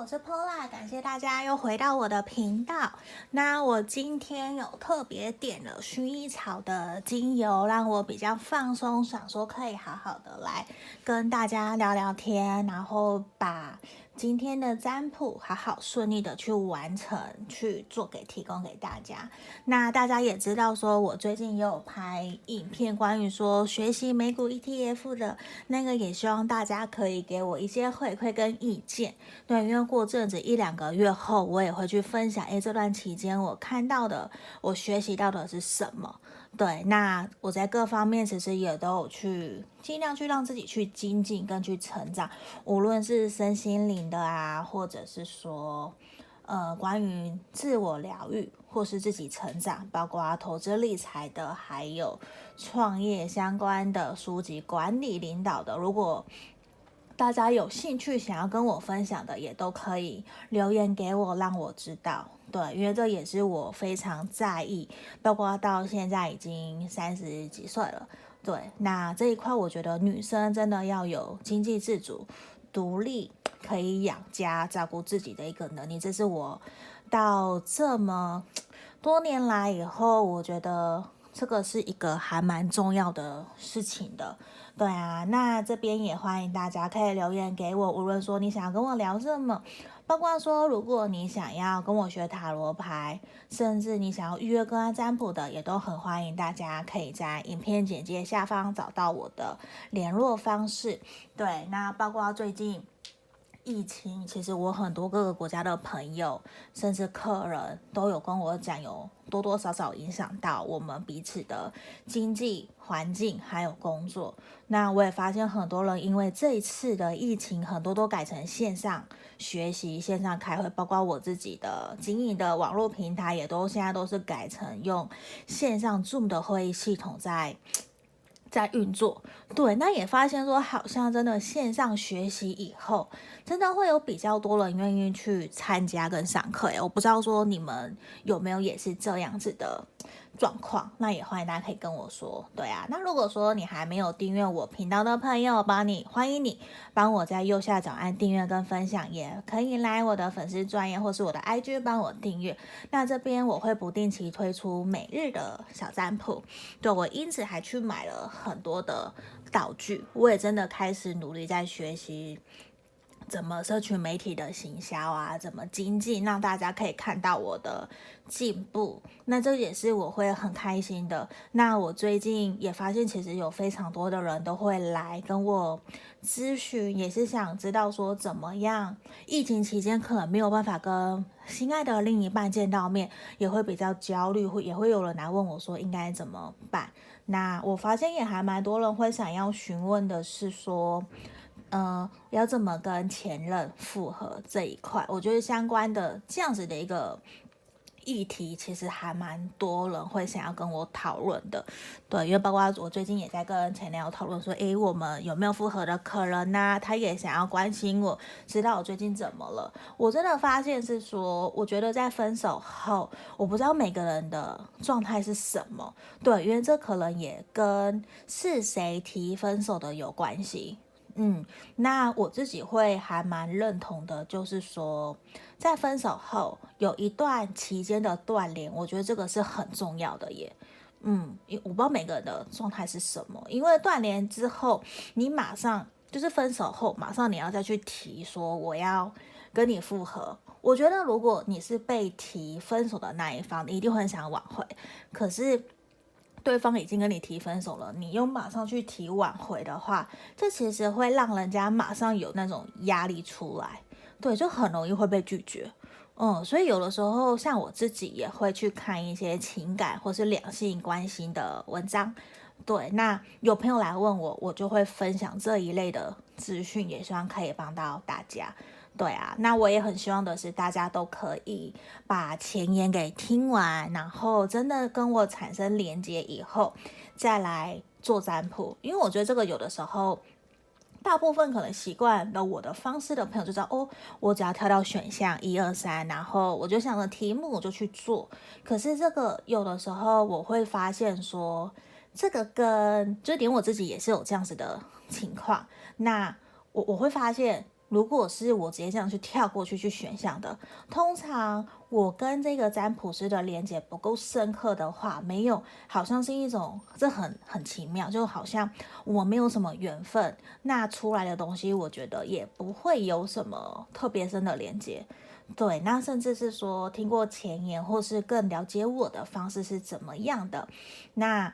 我是 Pola，感谢大家又回到我的频道。那我今天有特别点了薰衣草的精油，让我比较放松，想说可以好好的来跟大家聊聊天，然后把。今天的占卜好好顺利的去完成，去做给提供给大家。那大家也知道，说我最近也有拍影片，关于说学习美股 ETF 的那个，也希望大家可以给我一些回馈跟意见。对，因为过阵子一两个月后，我也会去分享，诶，这段期间我看到的，我学习到的是什么。对，那我在各方面其实也都有去尽量去让自己去精进跟去成长，无论是身心灵的啊，或者是说，呃，关于自我疗愈或是自己成长，包括投资理财的，还有创业相关的书籍、管理领导的，如果大家有兴趣想要跟我分享的，也都可以留言给我，让我知道。对，因为这也是我非常在意，包括到现在已经三十几岁了。对，那这一块我觉得女生真的要有经济自主、独立，可以养家、照顾自己的一个能力。这是我到这么多年来以后，我觉得这个是一个还蛮重要的事情的。对啊，那这边也欢迎大家可以留言给我，无论说你想要跟我聊什么。包括说，如果你想要跟我学塔罗牌，甚至你想要预约个案占卜的，也都很欢迎。大家可以在影片简介下方找到我的联络方式。对，那包括最近疫情，其实我很多各个国家的朋友，甚至客人都有跟我讲，有多多少少影响到我们彼此的经济环境还有工作。那我也发现很多人因为这一次的疫情，很多都改成线上。学习线上开会，包括我自己的经营的网络平台，也都现在都是改成用线上 Zoom 的会议系统在在运作。对，那也发现说，好像真的线上学习以后，真的会有比较多人愿意去参加跟上课。诶，我不知道说你们有没有也是这样子的。状况，那也欢迎大家可以跟我说，对啊，那如果说你还没有订阅我频道的朋友，帮你欢迎你帮我在右下角按订阅跟分享，也可以来我的粉丝专页或是我的 IG 帮我订阅。那这边我会不定期推出每日的小占卜，对，我因此还去买了很多的道具，我也真的开始努力在学习。怎么社群媒体的行销啊？怎么经济让大家可以看到我的进步？那这也是我会很开心的。那我最近也发现，其实有非常多的人都会来跟我咨询，也是想知道说怎么样。疫情期间可能没有办法跟心爱的另一半见到面，也会比较焦虑，会也会有人来问我说应该怎么办。那我发现也还蛮多人会想要询问的是说。嗯、呃，要怎么跟前任复合这一块，我觉得相关的这样子的一个议题，其实还蛮多人会想要跟我讨论的。对，因为包括我最近也在跟前男友讨论说，诶，我们有没有复合的可能呢、他也想要关心我，知道我最近怎么了。我真的发现是说，我觉得在分手后，我不知道每个人的状态是什么。对，因为这可能也跟是谁提分手的有关系。嗯，那我自己会还蛮认同的，就是说，在分手后有一段期间的断联，我觉得这个是很重要的耶。嗯，我不知道每个人的状态是什么，因为断联之后，你马上就是分手后，马上你要再去提说我要跟你复合。我觉得如果你是被提分手的那一方，你一定会很想挽回，可是。对方已经跟你提分手了，你又马上去提挽回的话，这其实会让人家马上有那种压力出来，对，就很容易会被拒绝。嗯，所以有的时候像我自己也会去看一些情感或是两性关系的文章，对，那有朋友来问我，我就会分享这一类的资讯，也希望可以帮到大家。对啊，那我也很希望的是，大家都可以把前言给听完，然后真的跟我产生连接以后，再来做占卜。因为我觉得这个有的时候，大部分可能习惯了我的方式的朋友就知道，哦，我只要跳到选项一二三，然后我就想着题目我就去做。可是这个有的时候我会发现说，这个跟就连我自己也是有这样子的情况。那我我会发现。如果是我直接这样去跳过去去选项的，通常我跟这个占卜师的连接不够深刻的话，没有，好像是一种这很很奇妙，就好像我没有什么缘分，那出来的东西我觉得也不会有什么特别深的连接。对，那甚至是说听过前言，或是更了解我的方式是怎么样的，那。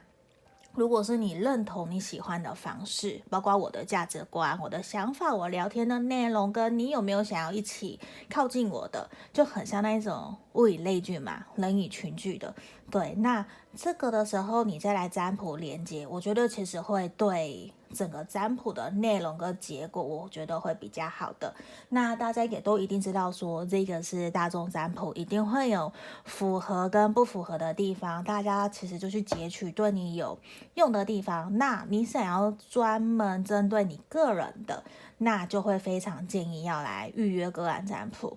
如果是你认同你喜欢的方式，包括我的价值观、我的想法、我聊天的内容，跟你有没有想要一起靠近我的，就很像那一种物以类聚嘛，人以群聚的。对，那这个的时候你再来占卜连接，我觉得其实会对。整个占卜的内容跟结果，我觉得会比较好的。那大家也都一定知道说，说这个是大众占卜，一定会有符合跟不符合的地方。大家其实就去截取对你有用的地方。那你想要专门针对你个人的，那就会非常建议要来预约个案占卜。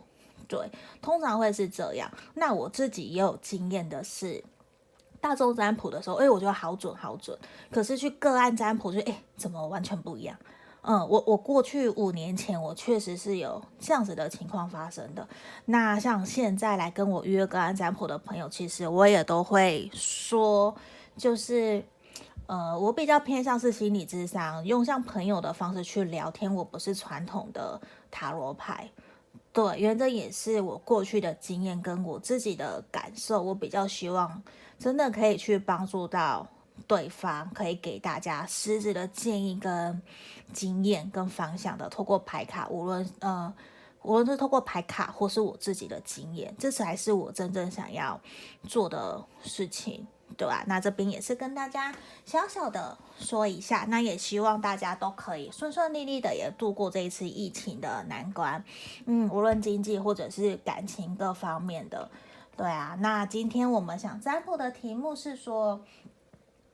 对，通常会是这样。那我自己也有经验的是。大众占卜的时候，哎，我觉得好准好准。可是去个案占卜就，就哎，怎么完全不一样？嗯，我我过去五年前，我确实是有这样子的情况发生的。那像现在来跟我约个案占卜的朋友，其实我也都会说，就是，呃，我比较偏向是心理智商，用像朋友的方式去聊天。我不是传统的塔罗牌，对，因为这也是我过去的经验跟我自己的感受，我比较希望。真的可以去帮助到对方，可以给大家实质的建议跟经验跟方向的。透过牌卡，无论呃，无论是透过牌卡或是我自己的经验，这才是我真正想要做的事情，对吧？那这边也是跟大家小小的说一下，那也希望大家都可以顺顺利利的也度过这一次疫情的难关，嗯，无论经济或者是感情各方面的。对啊，那今天我们想占卜的题目是说，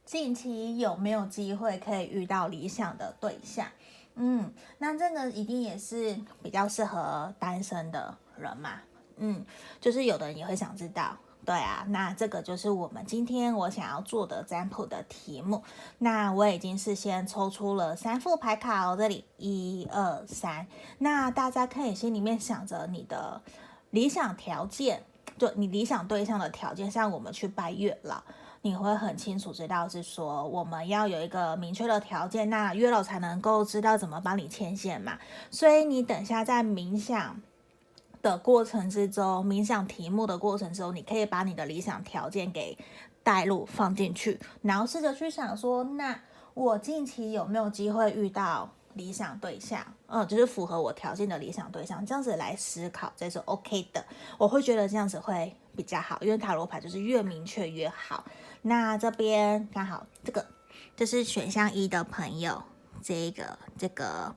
近期有没有机会可以遇到理想的对象？嗯，那这个一定也是比较适合单身的人嘛。嗯，就是有的人也会想知道。对啊，那这个就是我们今天我想要做的占卜的题目。那我已经事先抽出了三副牌卡哦，这里一二三。那大家可以心里面想着你的理想条件。就你理想对象的条件，像我们去拜月老，你会很清楚知道是说我们要有一个明确的条件，那月老才能够知道怎么帮你牵线嘛。所以你等下在冥想的过程之中，冥想题目的过程中，你可以把你的理想条件给带入放进去，然后试着去想说，那我近期有没有机会遇到？理想对象，嗯，就是符合我条件的理想对象，这样子来思考，这是 OK 的。我会觉得这样子会比较好，因为塔罗牌就是越明确越好。那这边刚好这个，这是选项一的朋友，这个这个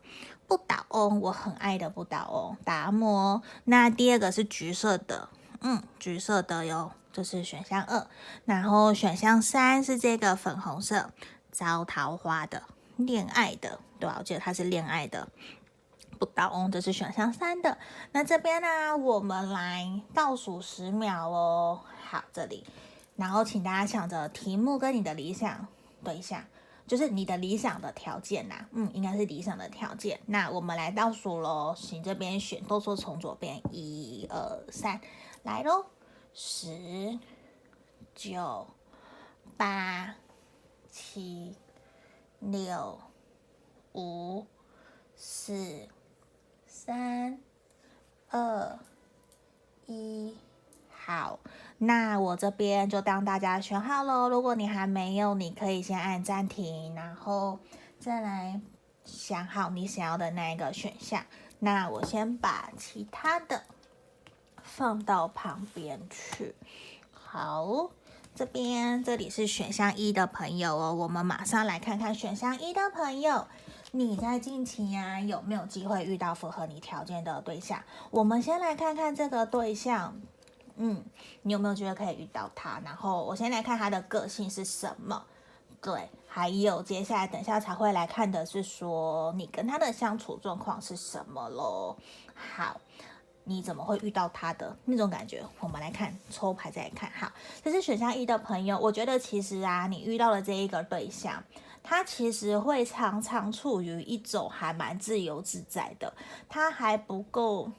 不倒翁，我很爱的不倒翁达摩。那第二个是橘色的，嗯，橘色的哟，这是选项二。然后选项三是这个粉红色招桃花的。恋爱的，对吧？我记得他是恋爱的，不倒翁，这是选项三的。那这边呢，我们来倒数十秒哦。好，这里，然后请大家想着题目跟你的理想对象，就是你的理想的条件呐。嗯，应该是理想的条件。那我们来倒数喽，请这边选，都说从左边，一二三，来喽，十、九、八、七。六、五、四、三、二、一，好，那我这边就当大家选好了。如果你还没有，你可以先按暂停，然后再来想好你想要的那一个选项。那我先把其他的放到旁边去。好。这边这里是选项一的朋友哦，我们马上来看看选项一的朋友，你在近期呀、啊、有没有机会遇到符合你条件的对象？我们先来看看这个对象，嗯，你有没有觉得可以遇到他？然后我先来看他的个性是什么，对，还有接下来等下才会来看的是说你跟他的相处状况是什么喽？好。你怎么会遇到他的那种感觉？我们来看抽牌再来看。好，这是选项一的朋友，我觉得其实啊，你遇到的这一个对象，他其实会常常处于一种还蛮自由自在的，他还不够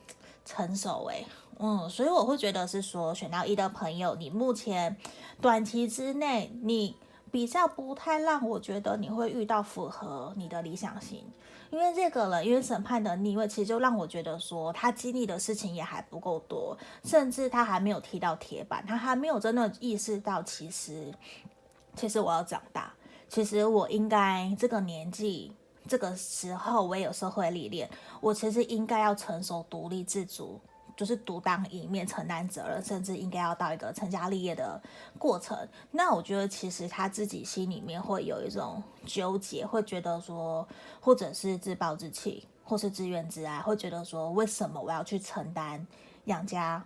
成熟诶，嗯，所以我会觉得是说选到一的朋友，你目前短期之内你比较不太让我觉得你会遇到符合你的理想型。因为这个人，因为审判的逆位，其实就让我觉得说，他经历的事情也还不够多，甚至他还没有踢到铁板，他还没有真的意识到，其实，其实我要长大，其实我应该这个年纪，这个时候我也有社会历练，我其实应该要成熟、独立自主。就是独当一面，承担责任，甚至应该要到一个成家立业的过程。那我觉得，其实他自己心里面会有一种纠结，会觉得说，或者是自暴自弃，或是自怨自艾，会觉得说，为什么我要去承担养家？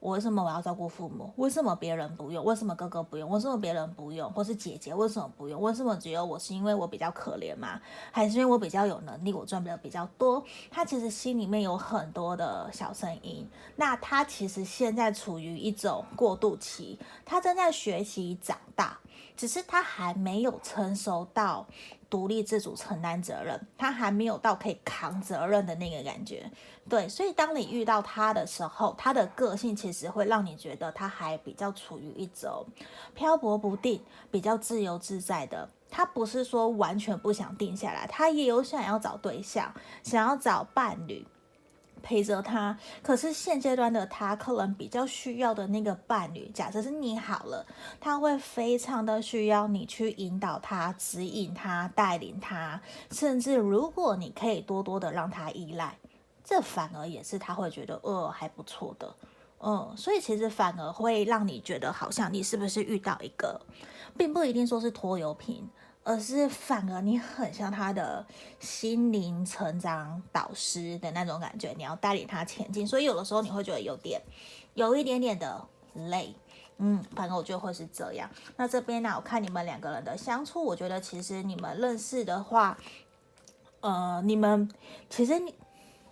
我为什么我要照顾父母？为什么别人不用？为什么哥哥不用？为什么别人不用？或是姐姐为什么不用？为什么只有我？是因为我比较可怜吗？还是因为我比较有能力？我赚的比较多？他其实心里面有很多的小声音。那他其实现在处于一种过渡期，他正在学习长大，只是他还没有成熟到。独立自主承担责任，他还没有到可以扛责任的那个感觉，对，所以当你遇到他的时候，他的个性其实会让你觉得他还比较处于一种漂泊不定、比较自由自在的。他不是说完全不想定下来，他也有想要找对象，想要找伴侣。陪着他，可是现阶段的他可能比较需要的那个伴侣，假设是你好了，他会非常的需要你去引导他、指引他、带领他，甚至如果你可以多多的让他依赖，这反而也是他会觉得呃还不错的，嗯，所以其实反而会让你觉得好像你是不是遇到一个，并不一定说是拖油瓶。而是反而你很像他的心灵成长导师的那种感觉，你要带领他前进，所以有的时候你会觉得有点，有一点点的累，嗯，反正我觉得会是这样。那这边呢，我看你们两个人的相处，我觉得其实你们认识的话，呃，你们其实你。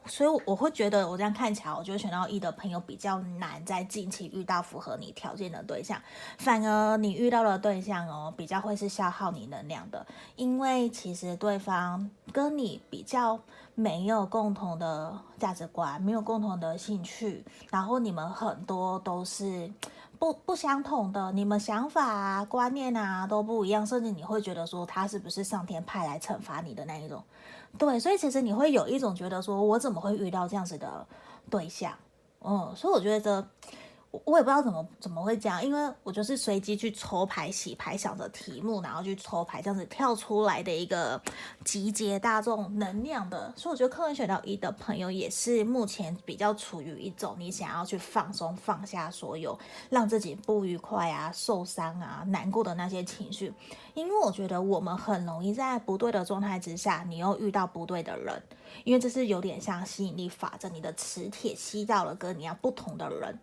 所以我会觉得，我这样看起来，我觉得选到一的朋友比较难在近期遇到符合你条件的对象，反而你遇到的对象哦，比较会是消耗你能量的，因为其实对方跟你比较没有共同的价值观，没有共同的兴趣，然后你们很多都是不不相同的，你们想法啊、观念啊都不一样，甚至你会觉得说他是不是上天派来惩罚你的那一种。对，所以其实你会有一种觉得说，我怎么会遇到这样子的对象？嗯，所以我觉得。我也不知道怎么怎么会这样，因为我就是随机去抽牌、洗牌，想着题目，然后去抽牌，这样子跳出来的一个集结大众能量的。所以我觉得客人选到一的朋友也是目前比较处于一种你想要去放松、放下所有让自己不愉快啊、受伤啊、难过的那些情绪。因为我觉得我们很容易在不对的状态之下，你又遇到不对的人，因为这是有点像吸引力法则，你的磁铁吸到了跟你要不同的人。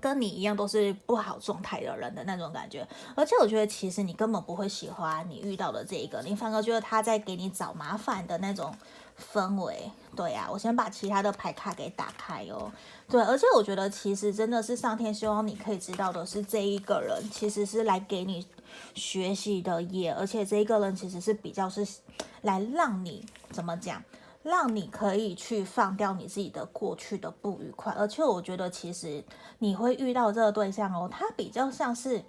跟你一样都是不好状态的人的那种感觉，而且我觉得其实你根本不会喜欢你遇到的这一个，你反而觉得他在给你找麻烦的那种氛围。对呀、我先把其他的牌卡给打开哦。对，而且我觉得其实真的是上天希望你可以知道的是，这一个人其实是来给你学习的耶，而且这一个人其实是比较是来让你怎么讲？让你可以去放掉你自己的过去的不愉快，而且我觉得其实你会遇到这个对象哦，他比较像是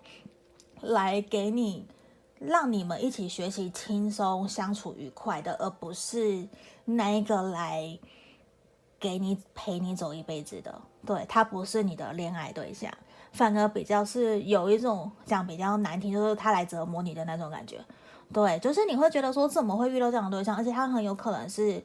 来给你让你们一起学习轻松相处愉快的，而不是那一个来给你陪你走一辈子的。对，他不是你的恋爱对象，反而比较是有一种讲比较难听，就是他来折磨你的那种感觉。对，就是你会觉得说怎么会遇到这样的对象，而且他很有可能是。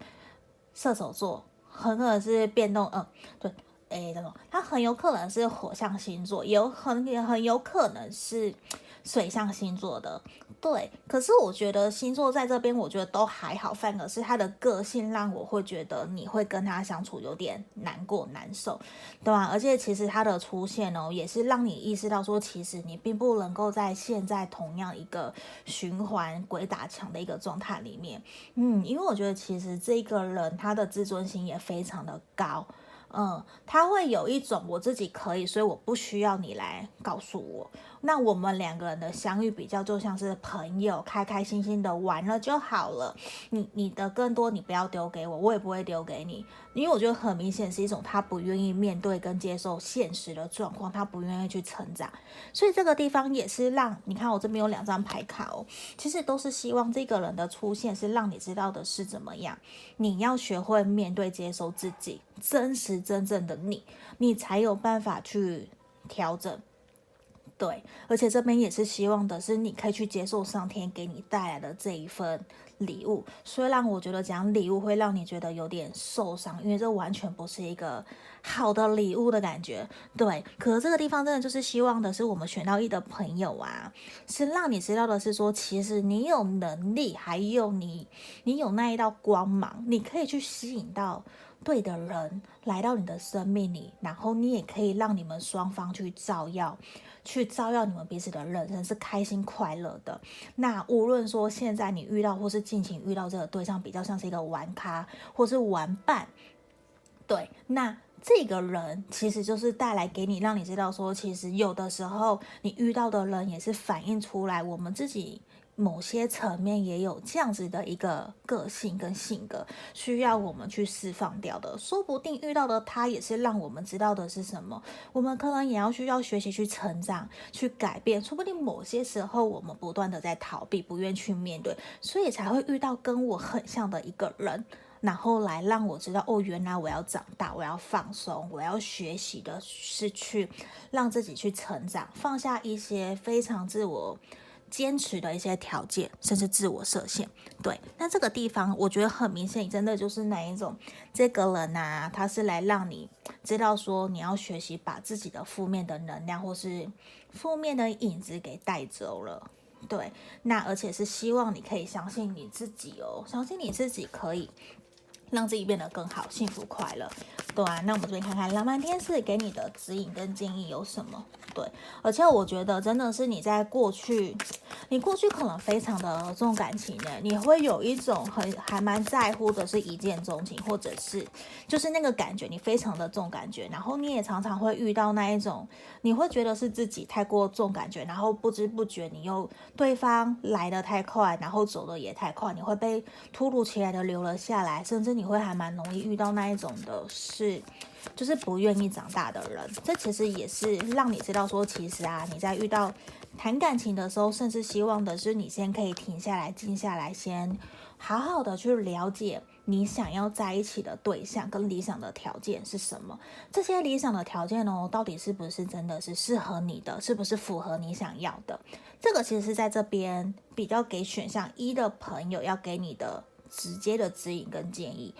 射手座很可能是变动，嗯，对，诶，怎么？他很有可能是火象星座，有很也很有可能是水象星座的，对。可是我觉得星座在这边，我觉得都还好，反而是他的个性让我会觉得你会跟他相处有点难过难受，对吧？而且其实他的出现哦，也是让你意识到说，其实你并不能够在现在同样一个循环鬼打墙的一个状态里面，嗯，因为我觉得其实这个人他的自尊心也非常的高。嗯，他会有一种我自己可以，所以我不需要你来告诉我。那我们两个人的相遇比较就像是朋友，开开心心的玩了就好了。你你的更多你不要丢给我，我也不会丢给你，因为我觉得很明显是一种他不愿意面对跟接受现实的状况，他不愿意去成长。所以这个地方也是让你看我这边有两张牌卡哦，其实都是希望这个人的出现是让你知道的是怎么样，你要学会面对接受自己真实真正的你，你才有办法去调整。对，而且这边也是希望的是，你可以去接受上天给你带来的这一份礼物。虽然我觉得讲礼物会让你觉得有点受伤，因为这完全不是一个好的礼物的感觉。对，可是这个地方真的就是希望的是，我们选到一的朋友啊，是让你知道的是说，其实你有能力，还有你，你有那一道光芒，你可以去吸引到对的人来到你的生命里，然后你也可以让你们双方去照耀。去照耀你们彼此的人生是开心快乐的。那无论说现在你遇到或是近期遇到这个对象，比较像是一个玩咖或是玩伴，对，那这个人其实就是带来给你，让你知道说，其实有的时候你遇到的人也是反映出来我们自己。某些层面也有这样子的一个个性跟性格，需要我们去释放掉的。说不定遇到的他也是让我们知道的是什么，我们可能也要需要学习去成长、去改变。说不定某些时候我们不断的在逃避，不愿去面对，所以才会遇到跟我很像的一个人，然后来让我知道哦，原来我要长大，我要放松，我要学习的是去让自己去成长，放下一些非常自我。坚持的一些条件，甚至自我设限，对。那这个地方，我觉得很明显，真的就是哪一种，这个人啊，他是来让你知道说，你要学习把自己的负面的能量或是负面的影子给带走了，对。那而且是希望你可以相信你自己哦，相信你自己可以。让自己变得更好，幸福快乐，对啊。那我们这边看看浪漫天使给你的指引跟建议有什么？对，而且我觉得真的是你在过去，你过去可能非常的重感情呢，你会有一种很还蛮在乎的是一见钟情，或者是就是那个感觉，你非常的重感觉，然后你也常常会遇到那一种，你会觉得是自己太过重感觉，然后不知不觉你又对方来的太快，然后走的也太快，你会被突如其来的留了下来，甚至你。会还蛮容易遇到那一种的是，就是不愿意长大的人。这其实也是让你知道说，其实啊，你在遇到谈感情的时候，甚至希望的是你先可以停下来，静下来，先好好的去了解你想要在一起的对象跟理想的条件是什么。这些理想的条件哦，到底是不是真的是适合你的，是不是符合你想要的？这个其实是在这边比较给选项一的朋友要给你的。直接的指引跟建议，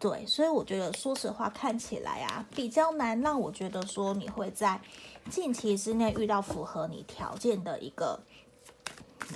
对，所以我觉得，说实话，看起来啊，比较难让我觉得说你会在近期之内遇到符合你条件的一个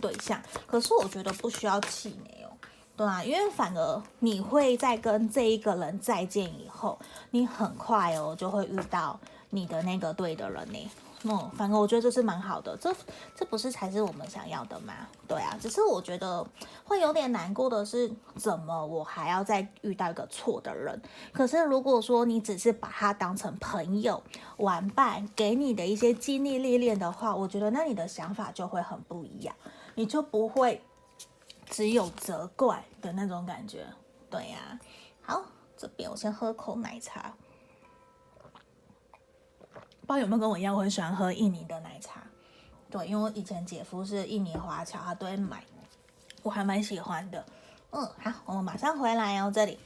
对象。可是我觉得不需要气馁哦，对啊，因为反而你会在跟这一个人再见以后，你很快哦就会遇到你的那个对的人呢。嗯，反正我觉得这是蛮好的，这这不是才是我们想要的吗？对啊，只是我觉得会有点难过的是，怎么我还要再遇到一个错的人？可是如果说你只是把他当成朋友、玩伴，给你的一些经历历练的话，我觉得那你的想法就会很不一样，你就不会只有责怪的那种感觉。对呀，好，这边我先喝口奶茶。不知道有没有跟我一样，我很喜欢喝印尼的奶茶。对，因为我以前姐夫是印尼华侨，他都会买，我还蛮喜欢的。嗯，好，我们马上回来哦。这里，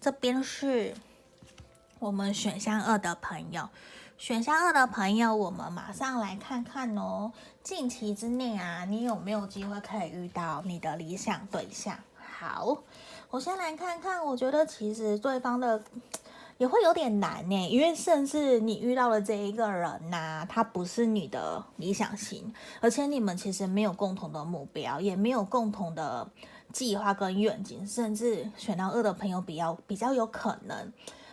这边是我们选项二的朋友，选项二的朋友，我们马上来看看哦。近期之内啊，你有没有机会可以遇到你的理想对象？好，我先来看看，我觉得其实对方的。也会有点难呢，因为甚至你遇到的这一个人呐、他不是你的理想型，而且你们其实没有共同的目标，也没有共同的计划跟愿景，甚至选到二的朋友比较比较有可能，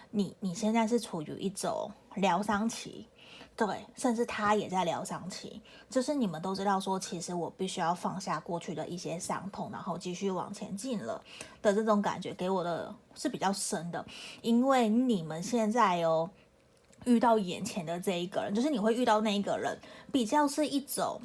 你你现在是处于一种疗伤期。对，甚至他也在疗伤期，就是你们都知道说，其实我必须要放下过去的一些伤痛，然后继续往前进了的这种感觉，给我的是比较深的。因为你们现在哦，遇到眼前的这一个人，就是你会遇到那一个人，比较是一种，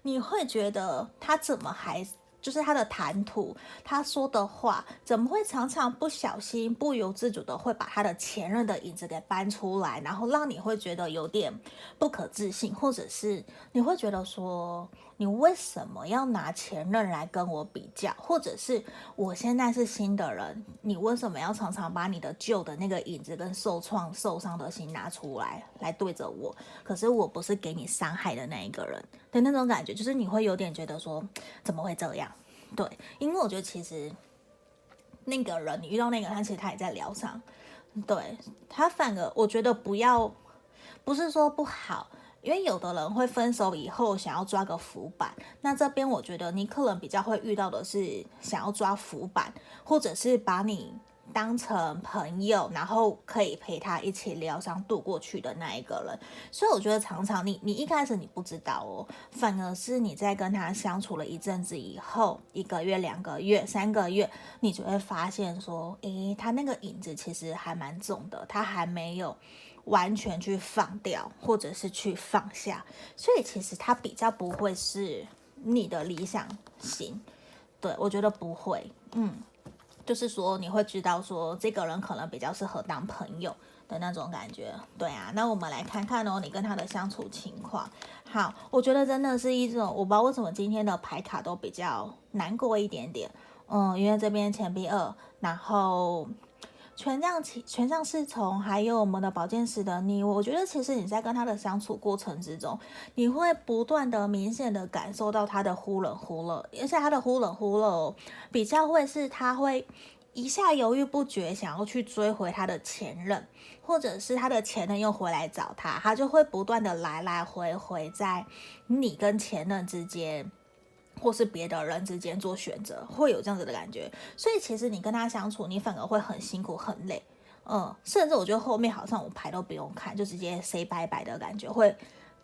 你会觉得他怎么还。就是他的谈吐，他说的话，怎么会常常不小心、不由自主的会把他的前任的影子给搬出来，然后让你会觉得有点不可置信，或者是你会觉得说，你为什么要拿前任来跟我比较，或者是我现在是新的人，你为什么要常常把你的旧的那个影子跟受创、受伤的心拿出来来对着我？可是我不是给你伤害的那一个人。的那种感觉，就是你会有点觉得说，怎么会这样？对，因为我觉得其实那个人，你遇到那个，他其实他也在疗伤。对，他反而我觉得不要，不是说不好，因为有的人会分手以后想要抓个浮板，那这边我觉得你可能比较会遇到的是想要抓浮板，或者是把你。当成朋友，然后可以陪他一起疗伤度过去的那一个人，所以我觉得常常你你一开始你不知道哦，反而是你在跟他相处了一阵子以后，一个月、两个月、三个月，你就会发现说，诶，他那个影子其实还蛮重的，他还没有完全去放掉，或者是去放下，所以其实他比较不会是你的理想型，对，我觉得不会，嗯。就是说，你会知道说，这个人可能比较适合当朋友的那种感觉，对啊。那我们来看看哦，你跟他的相处情况。好，我觉得真的是一种，我不知道为什么今天的牌卡都比较难过一点点。嗯，因为这边钱币二，然后权杖七，权杖侍从，还有我们的保健师的你。我觉得其实你在跟他的相处过程之中，你会不断的明显的感受到他的忽冷忽热，而且他的忽冷忽热哦，比较会是他会一下犹豫不决，想要去追回他的前任，或者是他的前任又回来找他，他就会不断的来来回回在你跟前任之间。或是别的人之间做选择，会有这样子的感觉，所以其实你跟他相处，你反而会很辛苦、很累，嗯，甚至我觉得后面好像我牌都不用看，就直接 say 拜拜的感觉，会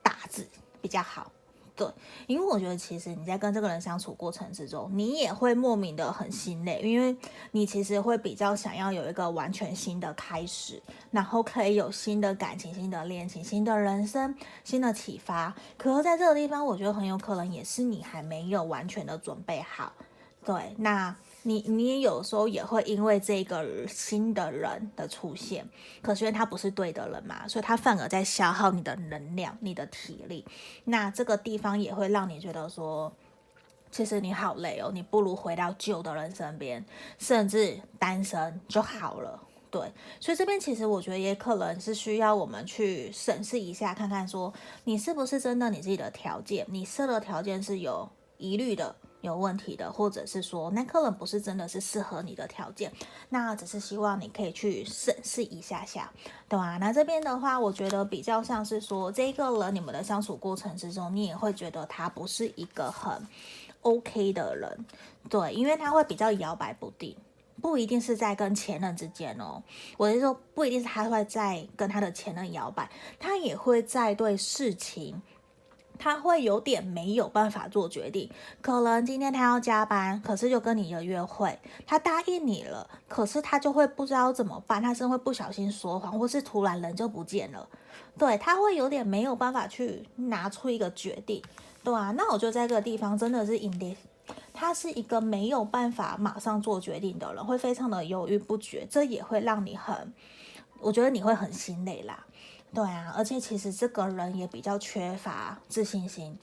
打字比较好。对，因为我觉得其实你在跟这个人相处过程之中，你也会莫名的很心累，因为你其实会比较想要有一个完全新的开始，然后可以有新的感情、新的恋情、新的人生、新的启发。可是在这个地方，我觉得很有可能也是你还没有完全的准备好。对，那。你你有时候也会因为这个新的人的出现，可是因为他不是对的人嘛，所以他反而在消耗你的能量、你的体力。那这个地方也会让你觉得说，其实你好累哦，你不如回到旧的人身边，甚至单身就好了。对，所以这边其实我觉得也可能是需要我们去审视一下，看看说你是不是真的你自己的条件，你设的条件是有疑虑的。有问题的，或者是说那可能不是真的是适合你的条件，那只是希望你可以去审视一下下，对吧？那这边的话，我觉得比较像是说，这个人你们的相处过程之中，你也会觉得他不是一个很 OK 的人，对，因为他会比较摇摆不定，不一定是在跟前任之间哦，我是说不一定是他会在跟他的前任摇摆，他也会在对事情。他会有点没有办法做决定，可能今天他要加班，可是就跟你的约会，他答应你了，可是他就会不知道怎么办，他是会不小心说谎，或是突然人就不见了，对，他会有点没有办法去拿出一个决定，对啊，那我觉得在这个地方真的是 in this，他是一个没有办法马上做决定的人，会非常的犹豫不决，这也会让你很，我觉得你会很心累啦。对啊，而且其实这个人也比较缺乏自信心。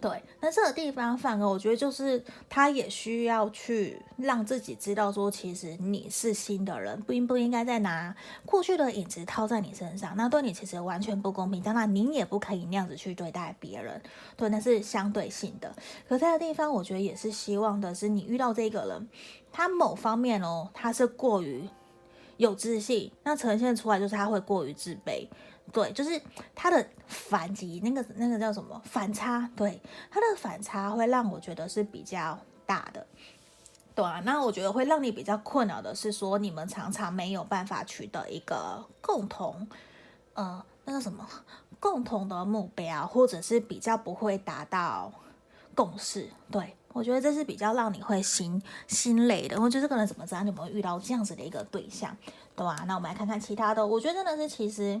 对，那这个地方反而我觉得就是他也需要去让自己知道说，其实你是新的人，不应不应该再拿过去的影子套在你身上，那对你其实完全不公平。当然，你也不可以那样子去对待别人。对，那是相对性的。可这个地方，我觉得也是希望的是，你遇到这个人，他某方面哦，他是过于。有自信，那呈现出来就是他会过于自卑，对，就是他的反击，那个那个叫什么？反差，对，他的反差会让我觉得是比较大的，对啊，那我觉得会让你比较困扰的是说，你们常常没有办法取得一个共同，呃，那个什么共同的目标，或者是比较不会达到共识。对，我觉得这是比较让你会心心累的。我觉得这个人怎么知道你们会遇到这样子的一个对象，对吧？那我们来看看其他的，我觉得真的是其实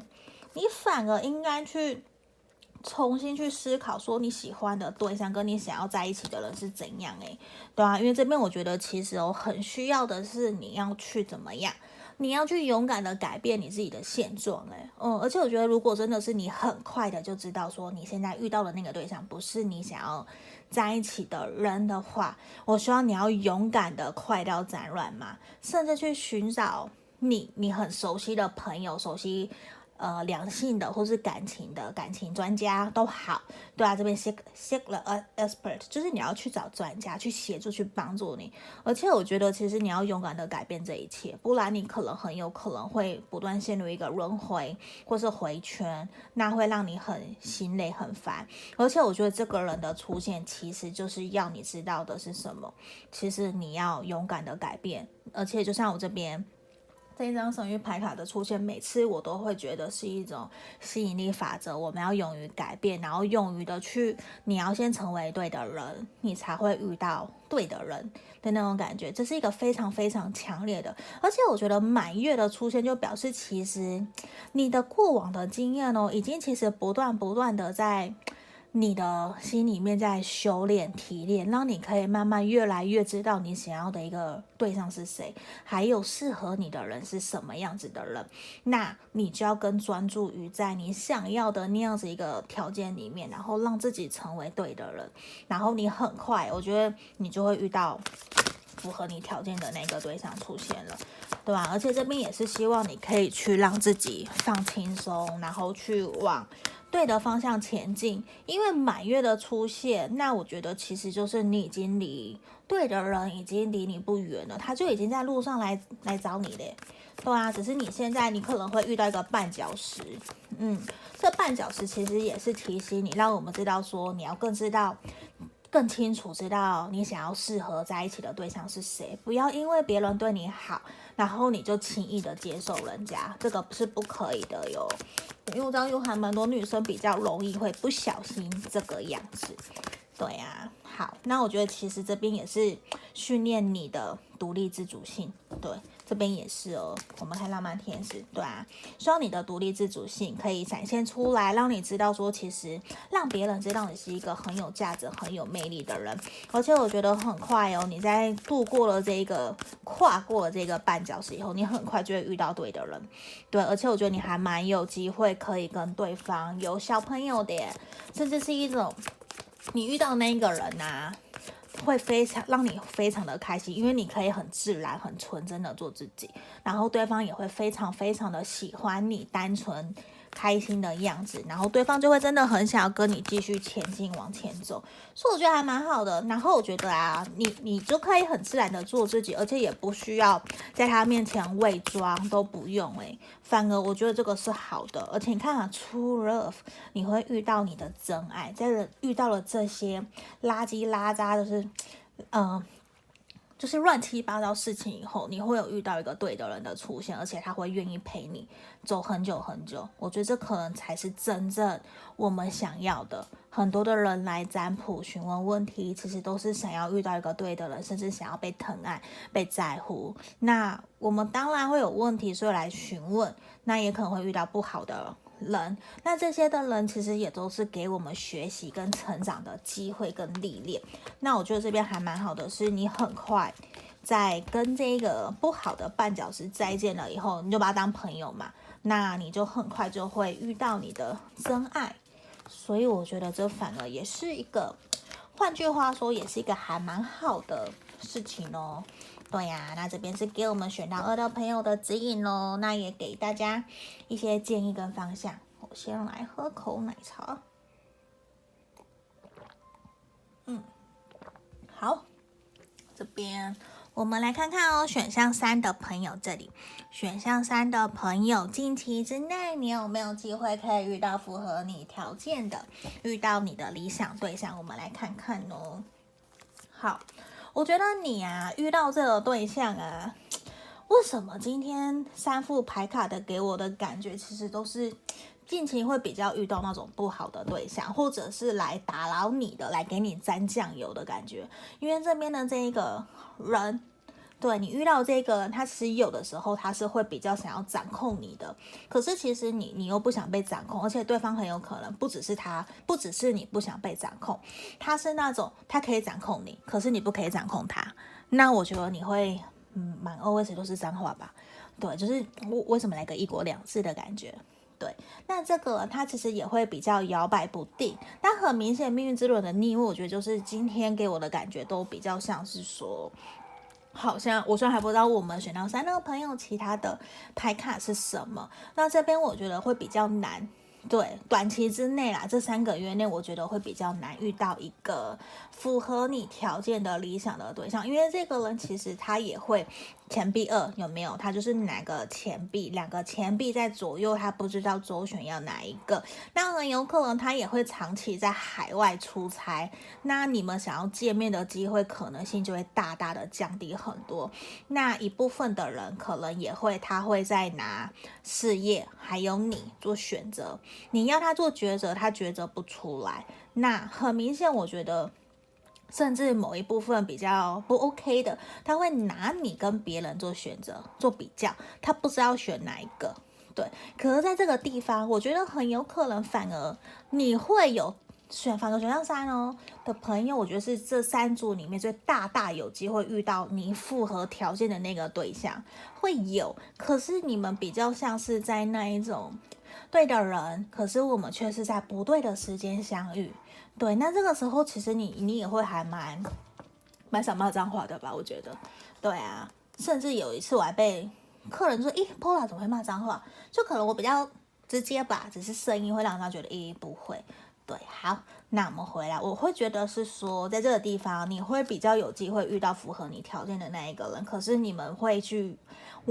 你反而应该去。重新去思考，说你喜欢的对象跟你想要在一起的人是怎样诶，对啊，因为这边我觉得其实我很需要的是你要去怎么样，你要去勇敢的改变你自己的现状诶，嗯，而且我觉得如果真的是你很快的就知道说你现在遇到的那个对象不是你想要在一起的人的话，我希望你要勇敢的快刀斩乱麻，甚至去寻找你你很熟悉的朋友，熟悉。呃，良性的或是感情的感情专家都好，对啊，这边 seek seek the expert，就是你要去找专家去协助去帮助你，而且我觉得其实你要勇敢的改变这一切，不然你可能很有可能会不断陷入一个轮回或是回圈，那会让你很心累很烦。而且我觉得这个人的出现其实就是要你知道的是什么，其实你要勇敢的改变，而且就像我这边。这一张神域牌卡的出现，每次我都会觉得是一种吸引力法则。我们要勇于改变，然后勇于的去，你要先成为对的人，你才会遇到对的人的那种感觉。这是一个非常非常强烈的，而且我觉得满月的出现就表示，其实你的过往的经验哦，已经其实不断不断的在。你的心里面在修炼、提炼，让你可以慢慢越来越知道你想要的一个对象是谁，还有适合你的人是什么样子的人。那你就要更专注于在你想要的那样子一个条件里面，然后让自己成为对的人。然后你很快，我觉得你就会遇到符合你条件的那个对象出现了，对吧？而且这边也是希望你可以去让自己放轻松，然后去往。对的方向前进，因为满月的出现，那我觉得其实就是你已经离对的人已经离你不远了，他就已经在路上来来找你嘞，对啊，只是你现在你可能会遇到一个绊脚石，嗯，这绊脚石其实也是提醒你，让我们知道说你要更知道。更清楚知道你想要适合在一起的对象是谁，不要因为别人对你好，然后你就轻易的接受人家，这个是不可以的哟。因为我知道有还蛮多女生比较容易会不小心这个样子，对呀、啊。好，那我觉得其实这边也是训练你的独立自主性，对。这边也是哦，我们看浪漫天使，对啊，希望你的独立自主性可以展现出来，让你知道说，其实让别人知道你是一个很有价值、很有魅力的人。而且我觉得很快哦，你在度过了这个、跨过了这个绊脚石以后，你很快就会遇到对的人，对。而且我觉得你还蛮有机会可以跟对方有小朋友的，甚至是一种你遇到那个人呐、啊。会非常让你非常的开心，因为你可以很自然、很纯真的做自己，然后对方也会非常非常的喜欢你单纯开心的样子，然后对方就会真的很想要跟你继续前进往前走，所以我觉得还蛮好的。然后我觉得啊，你你就可以很自然的做自己，而且也不需要在他面前伪装，都不用诶、反而我觉得这个是好的。而且你看啊，True Love，你会遇到你的真爱，在遇到了这些垃圾拉渣，就是嗯。就是乱七八糟事情以后，你会有遇到一个对的人的出现，而且他会愿意陪你走很久很久。我觉得这可能才是真正我们想要的。很多的人来占卜询问问题，其实都是想要遇到一个对的人，甚至想要被疼爱、被在乎。那我们当然会有问题，所以来询问。那也可能会遇到不好的。人，那这些的人其实也都是给我们学习跟成长的机会跟历练。那我觉得这边还蛮好的，是你很快在跟这个不好的绊脚石再见了以后，你就把他当朋友嘛，那你就很快就会遇到你的真爱。所以我觉得这反而也是一个，换句话说，也是一个还蛮好的事情哦。对呀，那这边是给我们选到二的朋友的指引喽，那也给大家一些建议跟方向。我先来喝口奶茶。嗯，好，这边我们来看看哦，选项三的朋友这里，选项三的朋友，近期之内你有没有机会可以遇到符合你条件的，遇到你的理想对象？我们来看看哦。好。我觉得你啊，遇到这个对象啊，为什么今天三副牌卡的给我的感觉，其实都是近期会比较遇到那种不好的对象，或者是来打扰你的，来给你沾酱油的感觉。因为这边的这一个人。对，你遇到这个人，他其实有的时候他是会比较想要掌控你的，可是其实你你又不想被掌控，而且对方很有可能不只是他，不只是你不想被掌控，他是那种他可以掌控你，可是你不可以掌控他。那我觉得你会嗯，满 always 都是脏话吧？对，就是为为什么来个一国两制的感觉？对，那这个他其实也会比较摇摆不定，但很明显命运之轮的逆位，我觉得就是今天给我的感觉都比较像是说。好像我虽然还不知道我们选到三那个朋友其他的牌卡是什么，那这边我觉得会比较难。对，短期之内啦，这三个月内，我觉得会比较难遇到一个符合你条件的理想的对象，因为这个人其实他也会。钱币二有没有？他就是哪个钱币，两个钱币在左右，他不知道周旋要哪一个。那很有可能他也会长期在海外出差，那你们想要见面的机会可能性就会大大的降低很多。那一部分的人可能也会，他会在拿事业还有你做选择，你要他做抉择，他抉择不出来。那很明显，我觉得。甚至某一部分比较不 OK 的，他会拿你跟别人做选择、做比较，他不知道选哪一个。对，可是在这个地方，我觉得很有可能反而你会有选，反个选项三哦的朋友，我觉得是这三组里面最大大有机会遇到你符合条件的那个对象，会有。可是你们比较像是在那一种对的人，可是我们却是在不对的时间相遇。对，那这个时候其实你你也会还蛮蛮想骂脏话的吧？我觉得，对啊，甚至有一次我还被客人说：“咦，Pola 怎么会骂脏话？”就可能我比较直接吧，只是声音会让他觉得咦不会。对，好，那我们回来，我会觉得是说，在这个地方你会比较有机会遇到符合你条件的那一个人，可是你们会去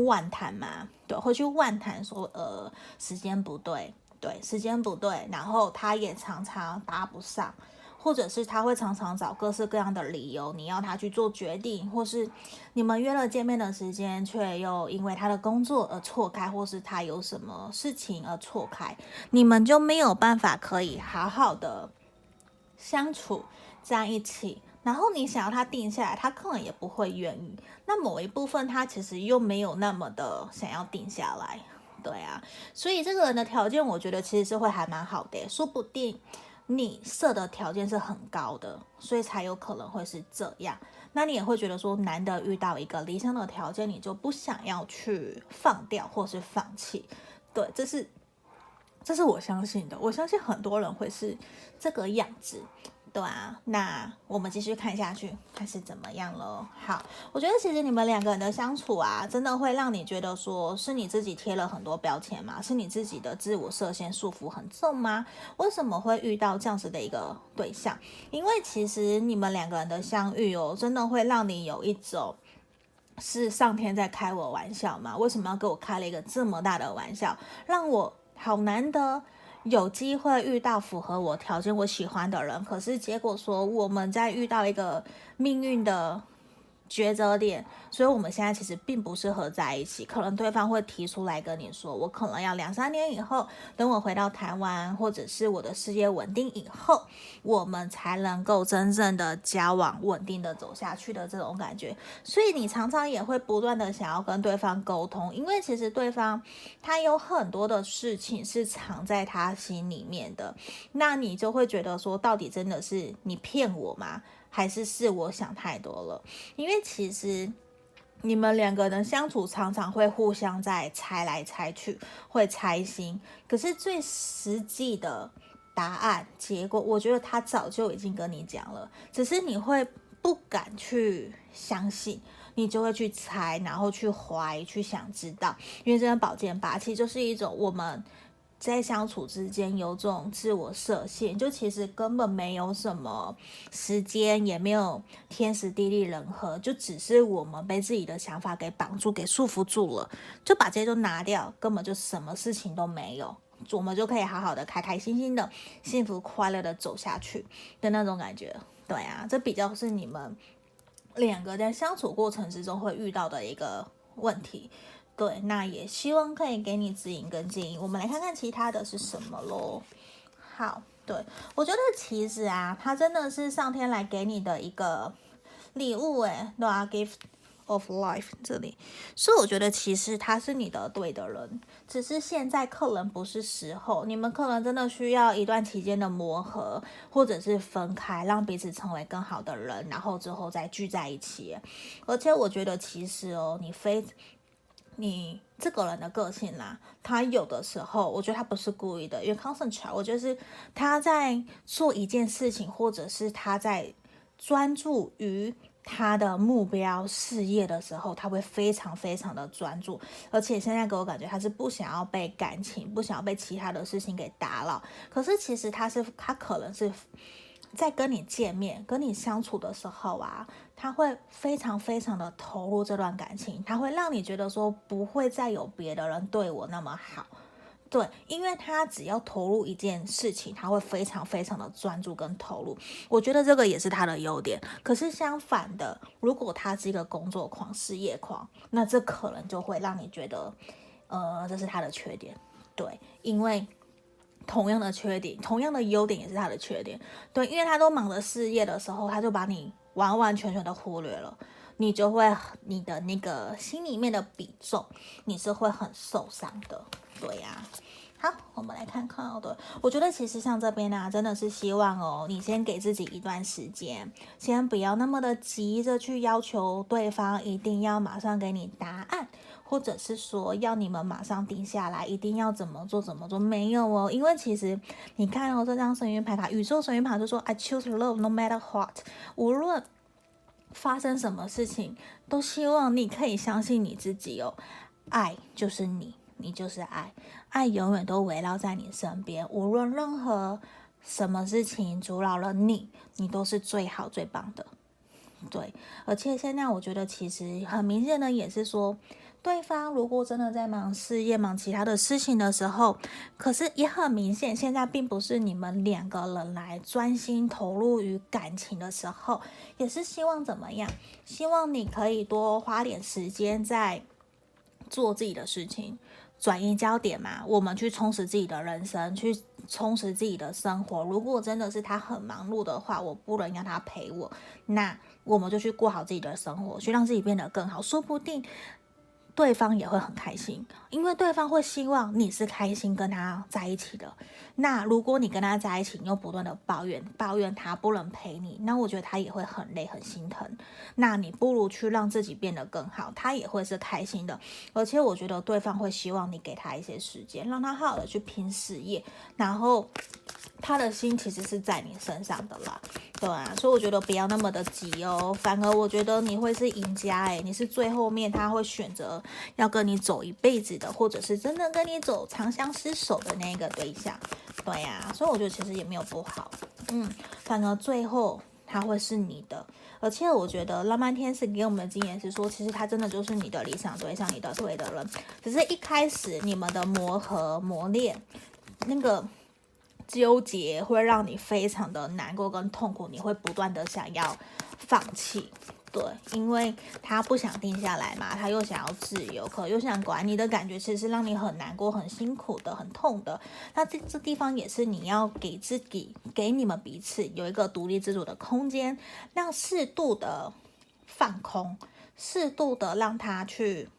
万谈嘛？对，会去万谈说呃时间不对。对，时间不对，然后他也常常搭不上，或者是他会常常找各式各样的理由，你要他去做决定，或是你们约了见面的时间，却又因为他的工作而错开，或是他有什么事情而错开，你们就没有办法可以好好的相处在一起。然后你想要他定下来，他可能也不会愿意。那某一部分他其实又没有那么的想要定下来。对啊，所以这个人的条件，我觉得其实是会还蛮好的，说不定你设的条件是很高的，所以才有可能会是这样。那你也会觉得说，难得遇到一个理想的条件，你就不想要去放掉或是放弃。对，这是这是我相信的，我相信很多人会是这个样子。对啊，那我们继续看下去，看是怎么样了。好，我觉得其实你们两个人的相处啊，真的会让你觉得说是你自己贴了很多标签吗？是你自己的自我设限束缚很重吗？为什么会遇到这样子的一个对象？因为其实你们两个人的相遇哦，真的会让你有一种是上天在开我玩笑吗？为什么要给我开了一个这么大的玩笑，让我好难得。有机会遇到符合我条件、我喜欢的人，可是结果说我们在遇到一个命运的抉择点，所以我们现在其实并不适合在一起。可能对方会提出来跟你说，我可能要两三年以后，等我回到台湾，或者是我的事业稳定以后，我们才能够真正的交往，稳定的走下去的这种感觉。所以你常常也会不断的想要跟对方沟通，因为其实对方他有很多的事情是藏在他心里面的，那你就会觉得说，到底真的是你骗我吗？还是是我想太多了，因为其实你们两个人相处常常会互相在猜来猜去，会猜心。可是最实际的答案结果，我觉得他早就已经跟你讲了，只是你会不敢去相信，你就会去猜，然后去怀疑，去想知道。因为这个宝剑八其实就是一种我们。在相处之间有种自我设限，就其实根本没有什么时间，也没有天时地利人和，就只是我们被自己的想法给绑住、给束缚住了，就把这些都拿掉，根本就什么事情都没有，我们就可以好好的、开开心心的、幸福快乐的走下去的那种感觉。对啊，这比较是你们两个在相处过程之中会遇到的一个问题。对，那也希望可以给你指引跟建议。我们来看看其他的是什么喽。好，对，我觉得其实啊，它真的是上天来给你的一个礼物，诶，对啊，gift of life 这里，所以我觉得其实他是你的对的人，只是现在可能不是时候，你们可能真的需要一段期间的磨合，或者是分开，让彼此成为更好的人，然后之后再聚在一起。而且我觉得其实哦，你非。你这个人的个性啦，他有的时候，我觉得他不是故意的，因为 concentrate，我觉得是他在做一件事情，或者是他在专注于他的目标事业的时候，他会非常非常的专注，而且现在给我感觉他是不想要被感情，不想要被其他的事情给打扰。可是其实他是，他可能是。在跟你见面、跟你相处的时候啊，他会非常非常的投入这段感情，他会让你觉得说不会再有别的人对我那么好，对，因为他只要投入一件事情，他会非常非常的专注跟投入。我觉得这个也是他的优点。可是相反的，如果他是一个工作狂、事业狂，那这可能就会让你觉得，呃，这是他的缺点，对，因为。同样的缺点，同样的优点也是他的缺点。对，因为他都忙着事业的时候，他就把你完完全全的忽略了，你就会你的那个心里面的比重，你是会很受伤的。对呀、好，我们来看看。对，我觉得其实像这边呢、真的是希望哦，你先给自己一段时间，先不要那么的急着去要求对方一定要马上给你答案。或者是说要你们马上定下来，一定要怎么做怎么做？没有哦，因为其实你看哦，这张神諭牌卡，宇宙神諭牌就说 I choose love no matter what，无论发生什么事情，都希望你可以相信你自己哦，爱就是你，你就是爱，爱永远都围绕在你身边，无论任何什么事情阻扰了你，你都是最好最棒的。对，而且现在我觉得其实很明显的也是说。对方如果真的在忙事业、忙其他的事情的时候，可是也很明显，现在并不是你们两个人来专心投入于感情的时候，也是希望怎么样？希望你可以多花点时间在做自己的事情，转移焦点嘛。我们去充实自己的人生，去充实自己的生活。如果真的是他很忙碌的话，我不能让他陪我，那我们就去过好自己的生活，去让自己变得更好，说不定。对方也会很开心，因为对方会希望你是开心跟他在一起的。那如果你跟他在一起，你又不断的抱怨，抱怨他不能陪你，那我觉得他也会很累，很心疼。那你不如去让自己变得更好，他也会是开心的。而且我觉得对方会希望你给他一些时间，让他好好的去拼事业，然后他的心其实是在你身上的啦。对啊，所以我觉得不要那么的急哦，反而我觉得你会是赢家诶，你是最后面他会选择要跟你走一辈子的，或者是真的跟你走长相厮守的那个对象。对呀，所以我觉得其实也没有不好，嗯，反而最后他会是你的，而且我觉得浪漫天使给我们的经验是说，其实他真的就是你的理想对象，你的对的人，只是一开始你们的磨合磨练那个。纠结会让你非常的难过跟痛苦，你会不断的想要放弃，对，因为他不想定下来嘛，他又想要自由，可又想管你的感觉，其实是让你很难过、很辛苦的、很痛的。那这这地方也是你要给自己、给你们彼此有一个独立自主的空间，让适度的放空，适度的让他去。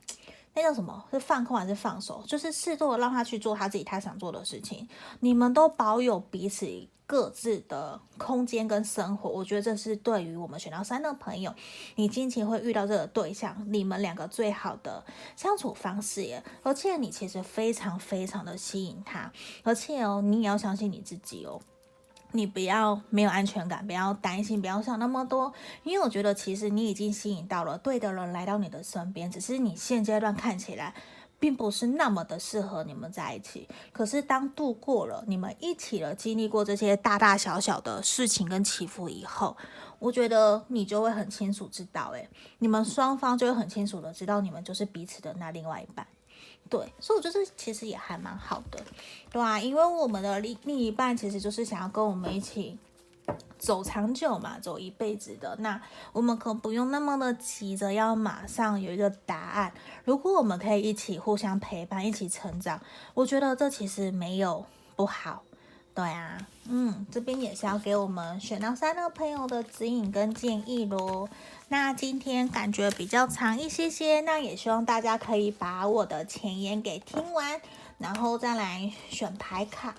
那叫什么？是放空还是放手？就是适度的让他去做他自己他想做的事情。你们都保有彼此各自的空间跟生活，我觉得这是对于我们选到三的朋友，你近期会遇到这个对象，你们两个最好的相处方式耶。而且你其实非常非常的吸引他，而且哦，你也要相信你自己哦。你不要没有安全感，不要担心，不要想那么多，因为我觉得其实你已经吸引到了对的人来到你的身边，只是你现阶段看起来并不是那么的适合你们在一起。可是当度过了你们一起了，经历过这些大大小小的事情跟起伏以后，我觉得你就会很清楚知道，诶，你们双方就会很清楚的知道你们就是彼此的那另外一半。对，所以我觉得其实也还蛮好的，对啊，因为我们的另另一半其实就是想要跟我们一起走长久嘛，走一辈子的，那我们可不用那么的急着要马上有一个答案。如果我们可以一起互相陪伴，一起成长，我觉得这其实没有不好。对啊，嗯，这边也是要给我们选到三的朋友的指引跟建议喽。那今天感觉比较长一些些，那也希望大家可以把我的前言给听完，然后再来选牌卡。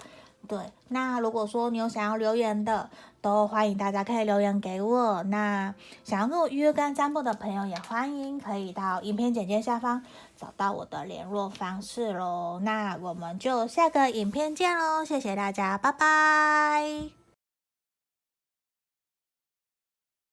对，那如果说你有想要留言的，都欢迎大家可以留言给我。那想要跟我预约跟占卜的朋友，也欢迎可以到影片简介下方找到我的联络方式喽。那我们就下个影片见喽，谢谢大家，拜拜。